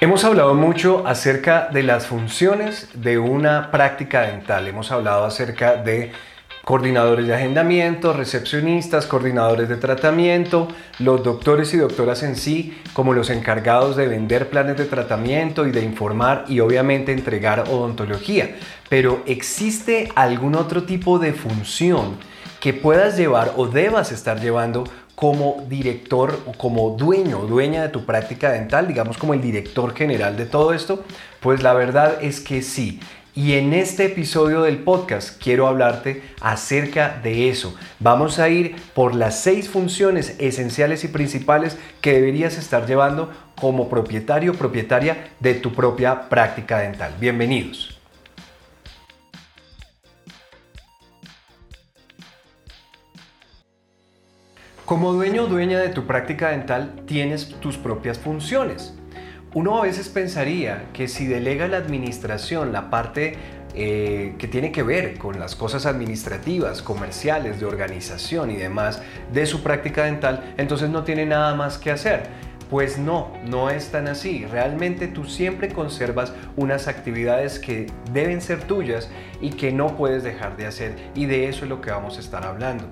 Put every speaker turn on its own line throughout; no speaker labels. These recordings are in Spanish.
Hemos hablado mucho acerca de las funciones de una práctica dental. Hemos hablado acerca de coordinadores de agendamiento, recepcionistas, coordinadores de tratamiento, los doctores y doctoras en sí, como los encargados de vender planes de tratamiento y de informar y obviamente entregar odontología. Pero ¿existe algún otro tipo de función que puedas llevar o debas estar llevando como director o como dueño dueña de tu práctica dental, digamos como el director general de todo esto? Pues la verdad es que sí. Y en este episodio del podcast quiero hablarte acerca de eso. Vamos a ir por las seis funciones esenciales y principales que deberías estar llevando como propietario o propietaria de tu propia práctica dental. Bienvenidos. Como dueño o dueña de tu práctica dental tienes tus propias funciones. Uno a veces pensaría que si delega la administración, la parte eh, que tiene que ver con las cosas administrativas, comerciales, de organización y demás de su práctica dental, entonces no tiene nada más que hacer. Pues no, no es tan así. Realmente tú siempre conservas unas actividades que deben ser tuyas y que no puedes dejar de hacer. Y de eso es lo que vamos a estar hablando.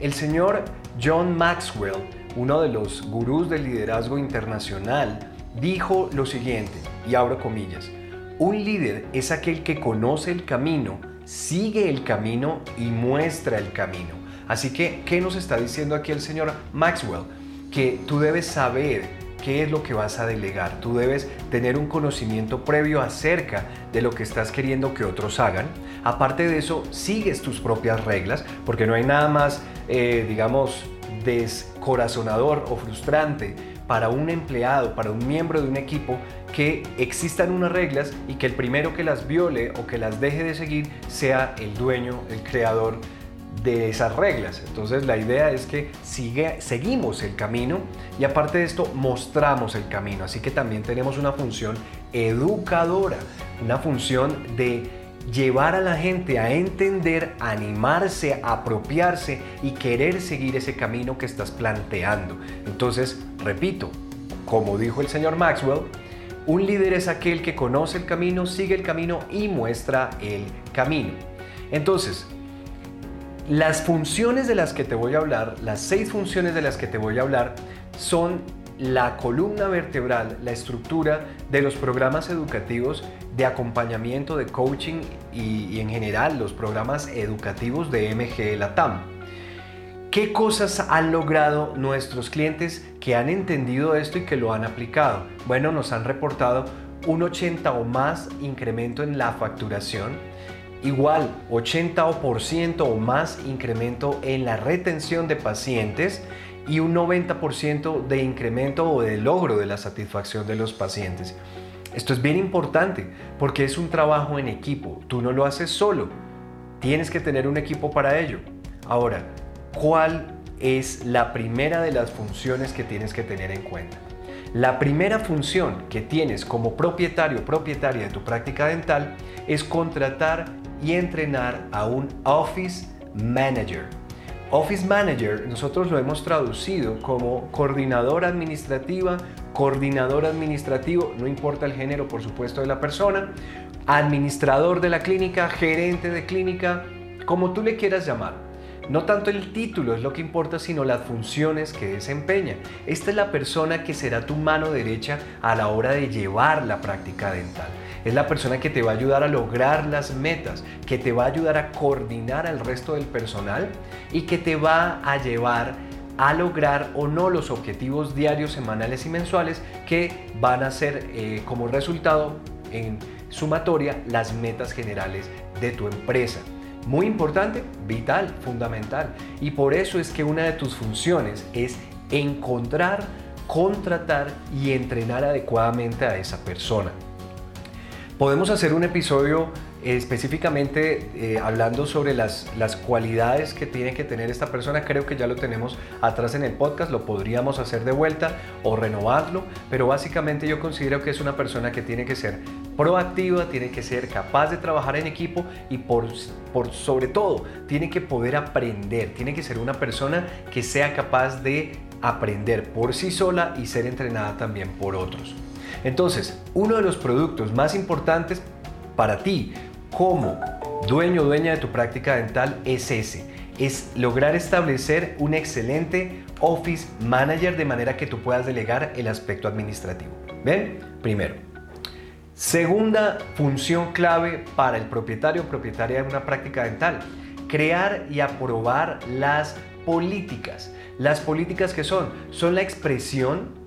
El señor John Maxwell, uno de los gurús del liderazgo internacional, dijo lo siguiente, y abro comillas, un líder es aquel que conoce el camino, sigue el camino y muestra el camino. Así que, ¿qué nos está diciendo aquí el señor Maxwell? Que tú debes saber qué es lo que vas a delegar. Tú debes tener un conocimiento previo acerca de lo que estás queriendo que otros hagan. Aparte de eso, sigues tus propias reglas, porque no hay nada más eh, digamos, descorazonador o frustrante para un empleado, para un miembro de un equipo, que existan unas reglas y que el primero que las viole o que las deje de seguir sea el dueño, el creador de esas reglas. Entonces la idea es que sigue, seguimos el camino y aparte de esto mostramos el camino. Así que también tenemos una función educadora, una función de llevar a la gente a entender, animarse, apropiarse y querer seguir ese camino que estás planteando. Entonces, repito, como dijo el señor Maxwell, un líder es aquel que conoce el camino, sigue el camino y muestra el camino. Entonces, las funciones de las que te voy a hablar, las seis funciones de las que te voy a hablar, son la columna vertebral, la estructura de los programas educativos de acompañamiento, de coaching y, en general los programas educativos de MG Latam. ¿Qué cosas han logrado nuestros clientes que han entendido esto y que lo han aplicado? Bueno, nos han reportado un 80 o más incremento en la facturación, igual 80% o más incremento en la retención de pacientes y un 90% de incremento o de logro de la satisfacción de los pacientes. Esto es bien importante porque es un trabajo en equipo. Tú no lo haces solo. Tienes que tener un equipo para ello. Ahora, ¿cuál es la primera de las funciones que tienes que tener en cuenta? La primera función que tienes como propietario propietaria de tu práctica dental es contratar y entrenar a un office manager. Office Manager nosotros lo hemos traducido como coordinadora administrativa, coordinador administrativo, no importa el género por supuesto de la persona, administrador de la clínica, gerente de clínica, como tú le quieras llamar. No tanto el título es lo que importa, sino las funciones que desempeña. Esta es la persona que será tu mano derecha a la hora de llevar la práctica dental. Es la persona que te va a ayudar a lograr las metas, que te va a ayudar a coordinar al resto del personal y que te va a llevar a lograr o no los objetivos diarios, semanales y mensuales que van a ser eh, como resultado en sumatoria las metas generales de tu empresa. Muy importante, vital, fundamental. Y por eso es que una de tus funciones es encontrar, contratar y entrenar adecuadamente a esa persona. Podemos hacer un episodio específicamente eh, hablando sobre las, las cualidades que tiene que tener esta persona, creo que ya lo tenemos atrás en el podcast, lo podríamos hacer de vuelta o renovarlo, pero básicamente yo considero que es una persona que tiene que ser proactiva, tiene que ser capaz de trabajar en equipo y por, por sobre todo tiene que poder aprender, tiene que ser una persona que sea capaz de aprender por sí sola y ser entrenada también por otros. Entonces, uno de los productos más importantes para ti como dueño o dueña de tu práctica dental es ese, es lograr establecer un excelente Office Manager de manera que tú puedas delegar el aspecto administrativo. ¿Ven? Primero. Segunda función clave para el propietario o propietaria de una práctica dental, crear y aprobar las políticas. Las políticas que son, son la expresión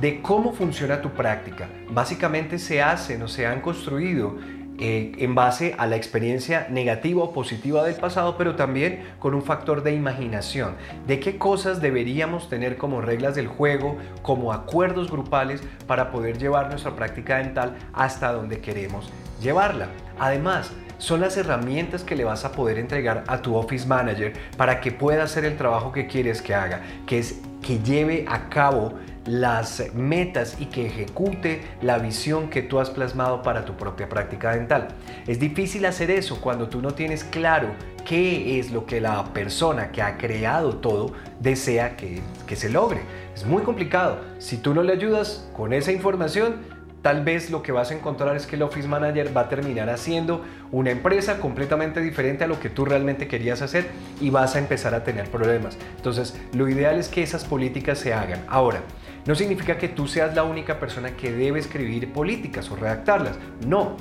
de cómo funciona tu práctica. Básicamente se hacen o se han construido eh, en base a la experiencia negativa o positiva del pasado, pero también con un factor de imaginación, de qué cosas deberíamos tener como reglas del juego, como acuerdos grupales para poder llevar nuestra práctica dental hasta donde queremos llevarla. Además, son las herramientas que le vas a poder entregar a tu Office Manager para que pueda hacer el trabajo que quieres que haga, que es que lleve a cabo las metas y que ejecute la visión que tú has plasmado para tu propia práctica dental. Es difícil hacer eso cuando tú no tienes claro qué es lo que la persona que ha creado todo desea que, que se logre. Es muy complicado. Si tú no le ayudas con esa información, tal vez lo que vas a encontrar es que el Office Manager va a terminar haciendo una empresa completamente diferente a lo que tú realmente querías hacer y vas a empezar a tener problemas. Entonces, lo ideal es que esas políticas se hagan. Ahora, no significa que tú seas la única persona que debe escribir políticas o redactarlas. No.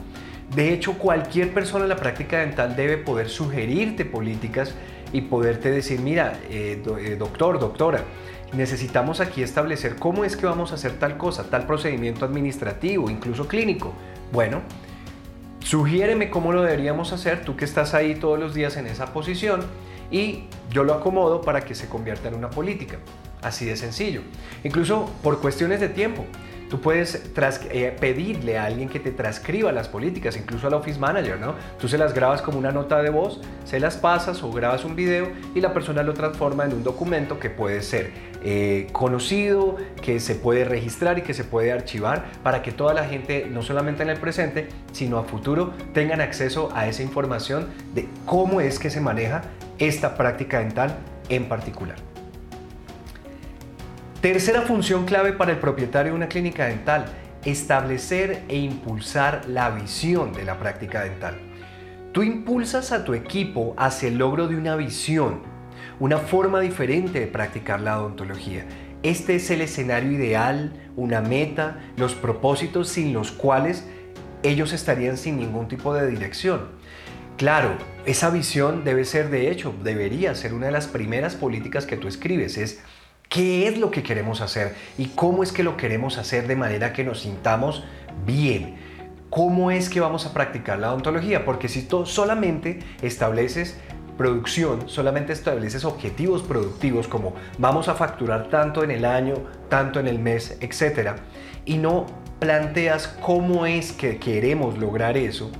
De hecho, cualquier persona en la práctica dental debe poder sugerirte políticas y poderte decir, mira, eh, eh, doctor, doctora, necesitamos aquí establecer cómo es que vamos a hacer tal cosa, tal procedimiento administrativo, incluso clínico. Bueno, sugiéreme cómo lo deberíamos hacer, tú que estás ahí todos los días en esa posición, y yo lo acomodo para que se convierta en una política. Así de sencillo. Incluso por cuestiones de tiempo. Tú puedes eh, pedirle a alguien que te transcriba las políticas, incluso al Office Manager, ¿no? Tú se las grabas como una nota de voz, se las pasas o grabas un video y la persona lo transforma en un documento que puede ser eh, conocido, que se puede registrar y que se puede archivar para que toda la gente, no solamente en el presente, sino a futuro, tengan acceso a esa información de cómo es que se maneja esta práctica dental en particular. Tercera función clave para el propietario de una clínica dental, establecer e impulsar la visión de la práctica dental. Tú impulsas a tu equipo hacia el logro de una visión, una forma diferente de practicar la odontología. Este es el escenario ideal, una meta, los propósitos sin los cuales ellos estarían sin ningún tipo de dirección. Claro, esa visión debe ser, de hecho, debería ser una de las primeras políticas que tú escribes, es qué es lo que queremos hacer y cómo es que lo queremos hacer de manera que nos sintamos bien. ¿Cómo es que vamos a practicar la odontología? Porque si tú solamente estableces producción, solamente estableces objetivos productivos como vamos a facturar tanto en el año, tanto en el mes, etc. Y no planteas cómo es que queremos lograr eso,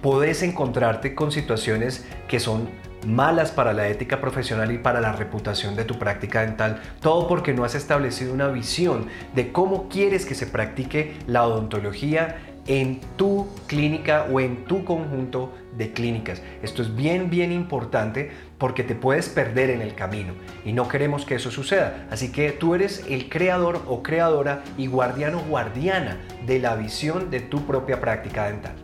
podés encontrarte con situaciones que son malas para la ética profesional y para la reputación de tu práctica dental, todo porque no has establecido una visión de cómo quieres que se practique la odontología en tu clínica o en tu conjunto de clínicas. Esto es bien, bien importante porque te puedes perder en el camino y no queremos que eso suceda. Así que tú eres el creador o creadora y guardiano o guardiana de la visión de tu propia práctica dental.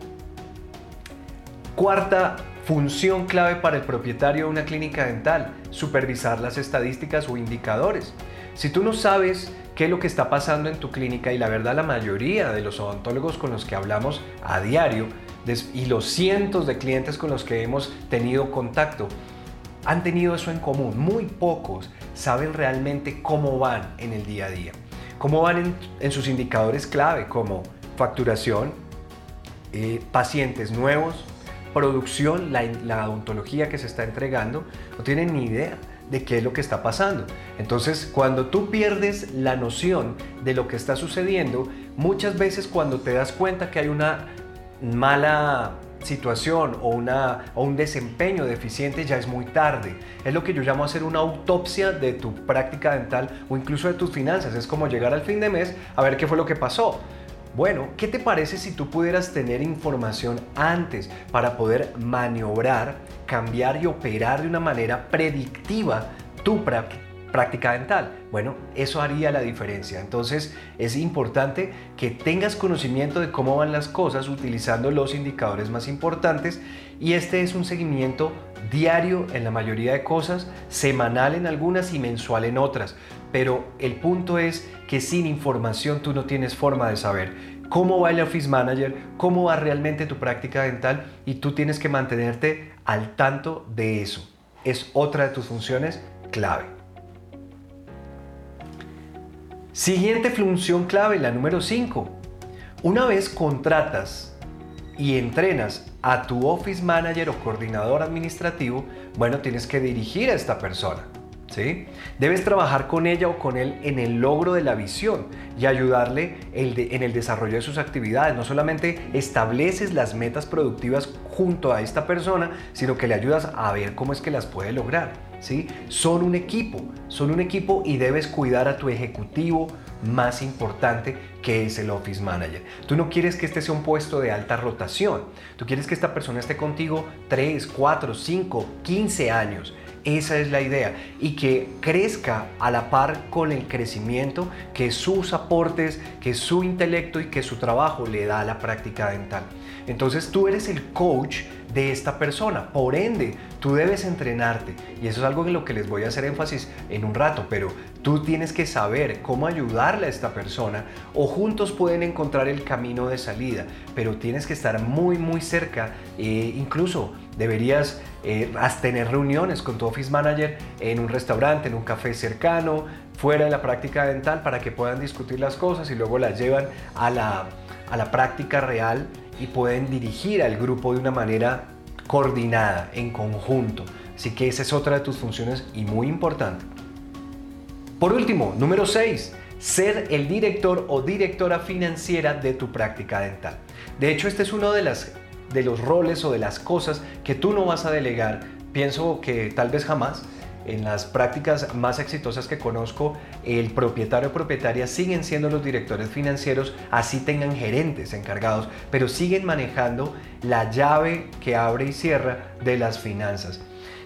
Cuarta Función clave para el propietario de una clínica dental, supervisar las estadísticas o indicadores. Si tú no sabes qué es lo que está pasando en tu clínica y la verdad la mayoría de los odontólogos con los que hablamos a diario y los cientos de clientes con los que hemos tenido contacto han tenido eso en común. Muy pocos saben realmente cómo van en el día a día, cómo van en, sus indicadores clave como facturación, eh, pacientes nuevos, producción, la, odontología que se está entregando, no tienen ni idea de qué es lo que está pasando. Entonces, cuando tú pierdes la noción de lo que está sucediendo, muchas veces cuando te das cuenta que hay una mala situación o, una, o un desempeño deficiente ya es muy tarde. Es lo que yo llamo hacer una autopsia de tu práctica dental o incluso de tus finanzas. Es como llegar al fin de mes a ver qué fue lo que pasó. Bueno, ¿qué te parece si tú pudieras tener información antes para poder maniobrar, cambiar y operar de una manera predictiva tu, práctica dental. Bueno, eso haría la diferencia. Entonces es importante que tengas conocimiento de cómo van las cosas utilizando los indicadores más importantes y este es un seguimiento diario en la mayoría de cosas, semanal en algunas y mensual en otras. Pero el punto es que sin información tú no tienes forma de saber cómo va el Office Manager, cómo va realmente tu práctica dental y tú tienes que mantenerte al tanto de eso. Es otra de tus funciones clave. Siguiente función clave, la número 5. Una vez contratas y entrenas a tu office manager o coordinador administrativo, bueno, tienes que dirigir a esta persona. ¿Sí? Debes trabajar con ella o con él en el logro de la visión y ayudarle en el desarrollo de sus actividades. No solamente estableces las metas productivas junto a esta persona, sino que le ayudas a ver cómo es que las puede lograr. ¿sí? Son un equipo, son un equipo y debes cuidar a tu ejecutivo más importante que es el office manager. Tú no quieres que este sea un puesto de alta rotación, tú quieres que esta persona esté contigo 3, 4, 5, 15 años. Esa es la idea y que crezca a la par con el crecimiento que sus aportes, que su intelecto y que su trabajo le da a la práctica dental. Entonces tú eres el coach de esta persona. Por ende, tú debes entrenarte. Y eso es algo en lo que les voy a hacer énfasis en un rato, pero tú tienes que saber cómo ayudarle a esta persona o juntos pueden encontrar el camino de salida, pero tienes que estar muy, muy cerca. e incluso deberías eh, tener reuniones con tu office manager en un restaurante, en un café cercano, fuera de la práctica dental para que puedan discutir las cosas y luego las llevan a la, a la práctica real y pueden dirigir al grupo de una manera coordinada, en conjunto. Así que esa es otra de tus funciones y muy importante. Por último, número 6, ser el director o directora financiera de tu práctica dental. De hecho, este es uno de, las, de los roles o de las cosas que tú no vas a delegar, pienso que tal vez jamás, en las prácticas más exitosas que conozco, el propietario o propietaria siguen siendo los directores financieros, así tengan gerentes encargados, pero siguen manejando la llave que abre y cierra de las finanzas.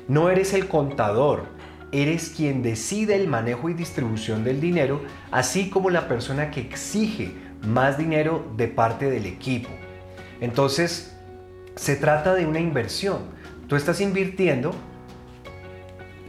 No eres el contador, eres quien decide el manejo y distribución del dinero, así como la persona que exige más dinero de parte del equipo. Entonces, se trata de una inversión. Tú estás invirtiendo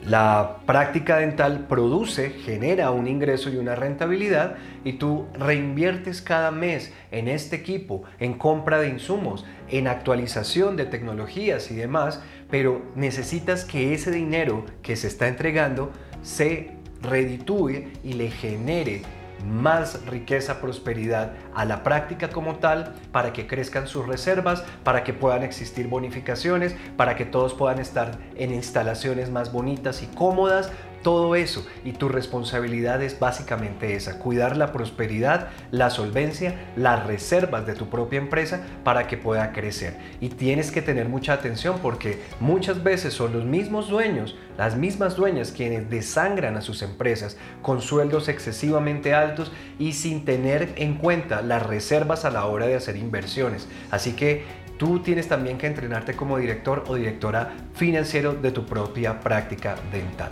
la práctica dental produce, genera un ingreso y una rentabilidad y tú reinviertes cada mes en este equipo, en compra de insumos, en actualización de tecnologías y demás, pero necesitas que ese dinero que se está entregando se reditúe y le genere más riqueza, prosperidad a la práctica como tal, para que crezcan sus reservas, para que puedan existir bonificaciones, para que todos puedan estar en instalaciones más bonitas y cómodas, todo eso. Y tu responsabilidad es básicamente esa, cuidar la prosperidad, la solvencia, las reservas de tu propia empresa para que pueda crecer. Y tienes que tener mucha atención porque muchas veces son los mismos dueños, las mismas dueñas quienes desangran a sus empresas con sueldos excesivamente altos y sin tener en cuenta las reservas a la hora de hacer inversiones. Así que tú tienes también que entrenarte como director o directora financiero de tu propia práctica dental.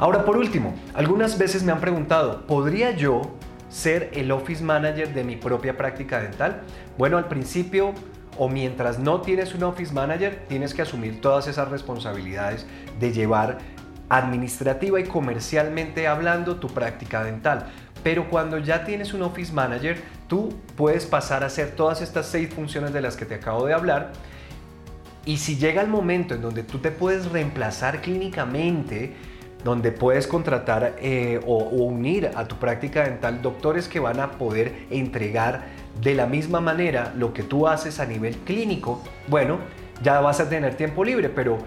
Ahora, por último, algunas veces me han preguntado, ¿podría yo ser el office manager de mi propia práctica dental? Bueno, al principio o mientras no tienes un office manager, tienes que asumir todas esas responsabilidades de llevar administrativa y comercialmente hablando tu práctica dental. Pero cuando ya tienes un office manager, tú puedes pasar a hacer todas estas seis funciones de las que te acabo de hablar. Y si llega el momento en donde tú te puedes reemplazar clínicamente, donde puedes contratar eh, o, unir a tu práctica dental doctores que van a poder entregar de la misma manera lo que tú haces a nivel clínico, bueno, ya vas a tener tiempo libre, pero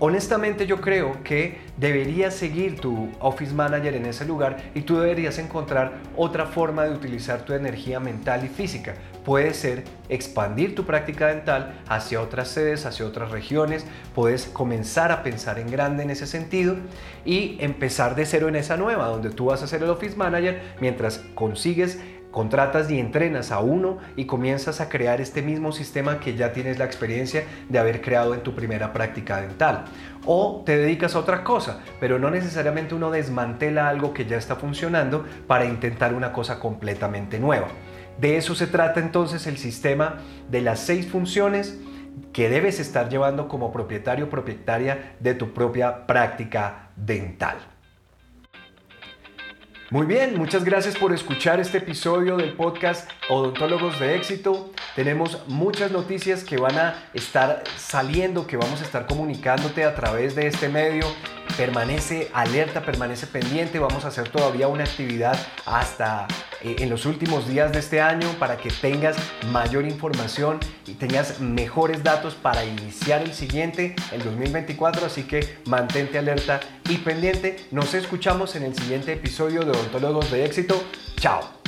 honestamente yo creo que deberías seguir tu office manager en ese lugar y tú deberías encontrar otra forma de utilizar tu energía mental y física. Puede ser expandir tu práctica dental hacia otras sedes, hacia otras regiones, puedes comenzar a pensar en grande en ese sentido y empezar de cero en esa nueva, donde tú vas a ser el office manager mientras consigues Contratas y entrenas a uno y comienzas a crear este mismo sistema que ya tienes la experiencia de haber creado en tu primera práctica dental. O te dedicas a otra cosa, pero no necesariamente uno desmantela algo que ya está funcionando para intentar una cosa completamente nueva. De eso se trata entonces el sistema de las seis funciones que debes estar llevando como propietario o propietaria de tu propia práctica dental. Muy bien, muchas gracias por escuchar este episodio del podcast Odontólogos de Éxito. Tenemos muchas noticias que van a estar saliendo, que vamos a estar comunicándote a través de este medio permanece alerta, permanece pendiente. Vamos a hacer todavía una actividad hasta eh, en los últimos días de este año para que tengas mayor información y tengas mejores datos para iniciar el siguiente, el 2024. Así que mantente alerta y pendiente. Nos escuchamos en el siguiente episodio de Odontólogos de Éxito. Chao.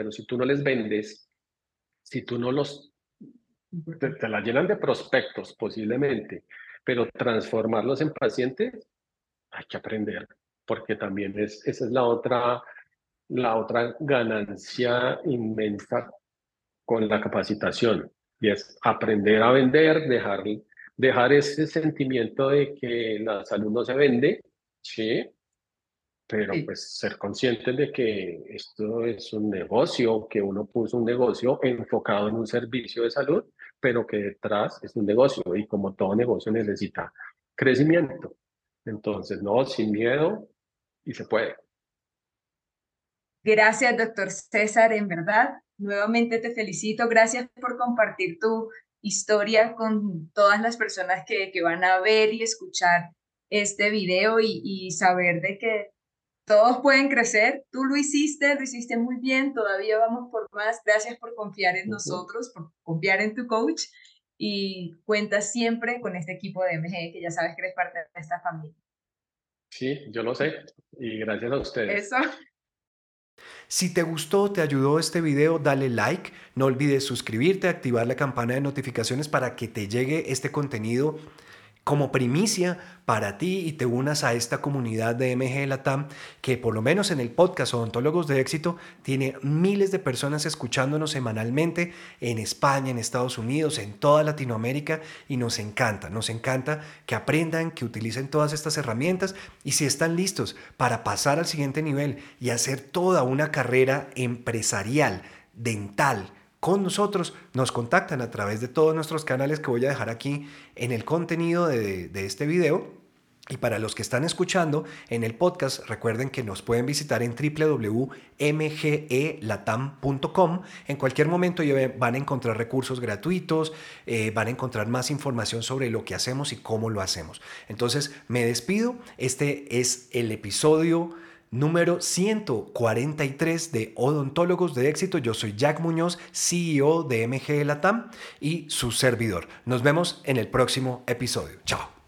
Pero si tú no les vendes, si tú no los, te, la llenan de prospectos posiblemente, pero transformarlos en pacientes, hay que aprender, porque también es, esa es la otra, la otra ganancia inmensa con la capacitación, y es aprender a vender, dejar, dejar ese sentimiento de que la salud no se vende, ¿sí? Pero pues ser conscientes de que esto es un negocio, que uno puso un negocio enfocado en un servicio de salud, pero que detrás es un negocio y como todo negocio necesita crecimiento. Entonces, no, sin miedo y se puede.
Gracias, doctor César, en verdad. Nuevamente te felicito. Gracias por compartir tu historia con todas las personas que, que van a ver y escuchar este video y, y saber de que todos pueden crecer. Tú lo hiciste, lo hiciste muy bien, todavía vamos por más. Gracias por confiar en nosotros, por confiar en tu coach y cuentas siempre con este equipo de MG, que ya sabes que eres parte de esta familia.
Sí, yo lo sé y gracias a ustedes.
Eso.
Si te gustó, te ayudó este video, dale like, no olvides suscribirte, activar la campana de notificaciones para que te llegue este contenido como primicia para ti y te unas a esta comunidad de MG Latam que por lo menos en el podcast Odontólogos de Éxito tiene miles de personas escuchándonos semanalmente en España, en Estados Unidos, en toda Latinoamérica y nos encanta, nos encanta que aprendan, que utilicen todas estas herramientas y si están listos para pasar al siguiente nivel y hacer toda una carrera empresarial, dental, con nosotros, nos contactan a través de todos nuestros canales que voy a dejar aquí en el contenido de, este video. Y para los que están escuchando en el podcast, recuerden que nos pueden visitar en www.mgelatam.com. En cualquier momento van a encontrar recursos gratuitos, eh, van a encontrar más información sobre lo que hacemos y cómo lo hacemos. Entonces, me despido. Este es el episodio número 143 de Odontólogos de Éxito. Yo soy Jack Muñoz, CEO de MG Latam y su servidor. Nos vemos en el próximo episodio. Chao.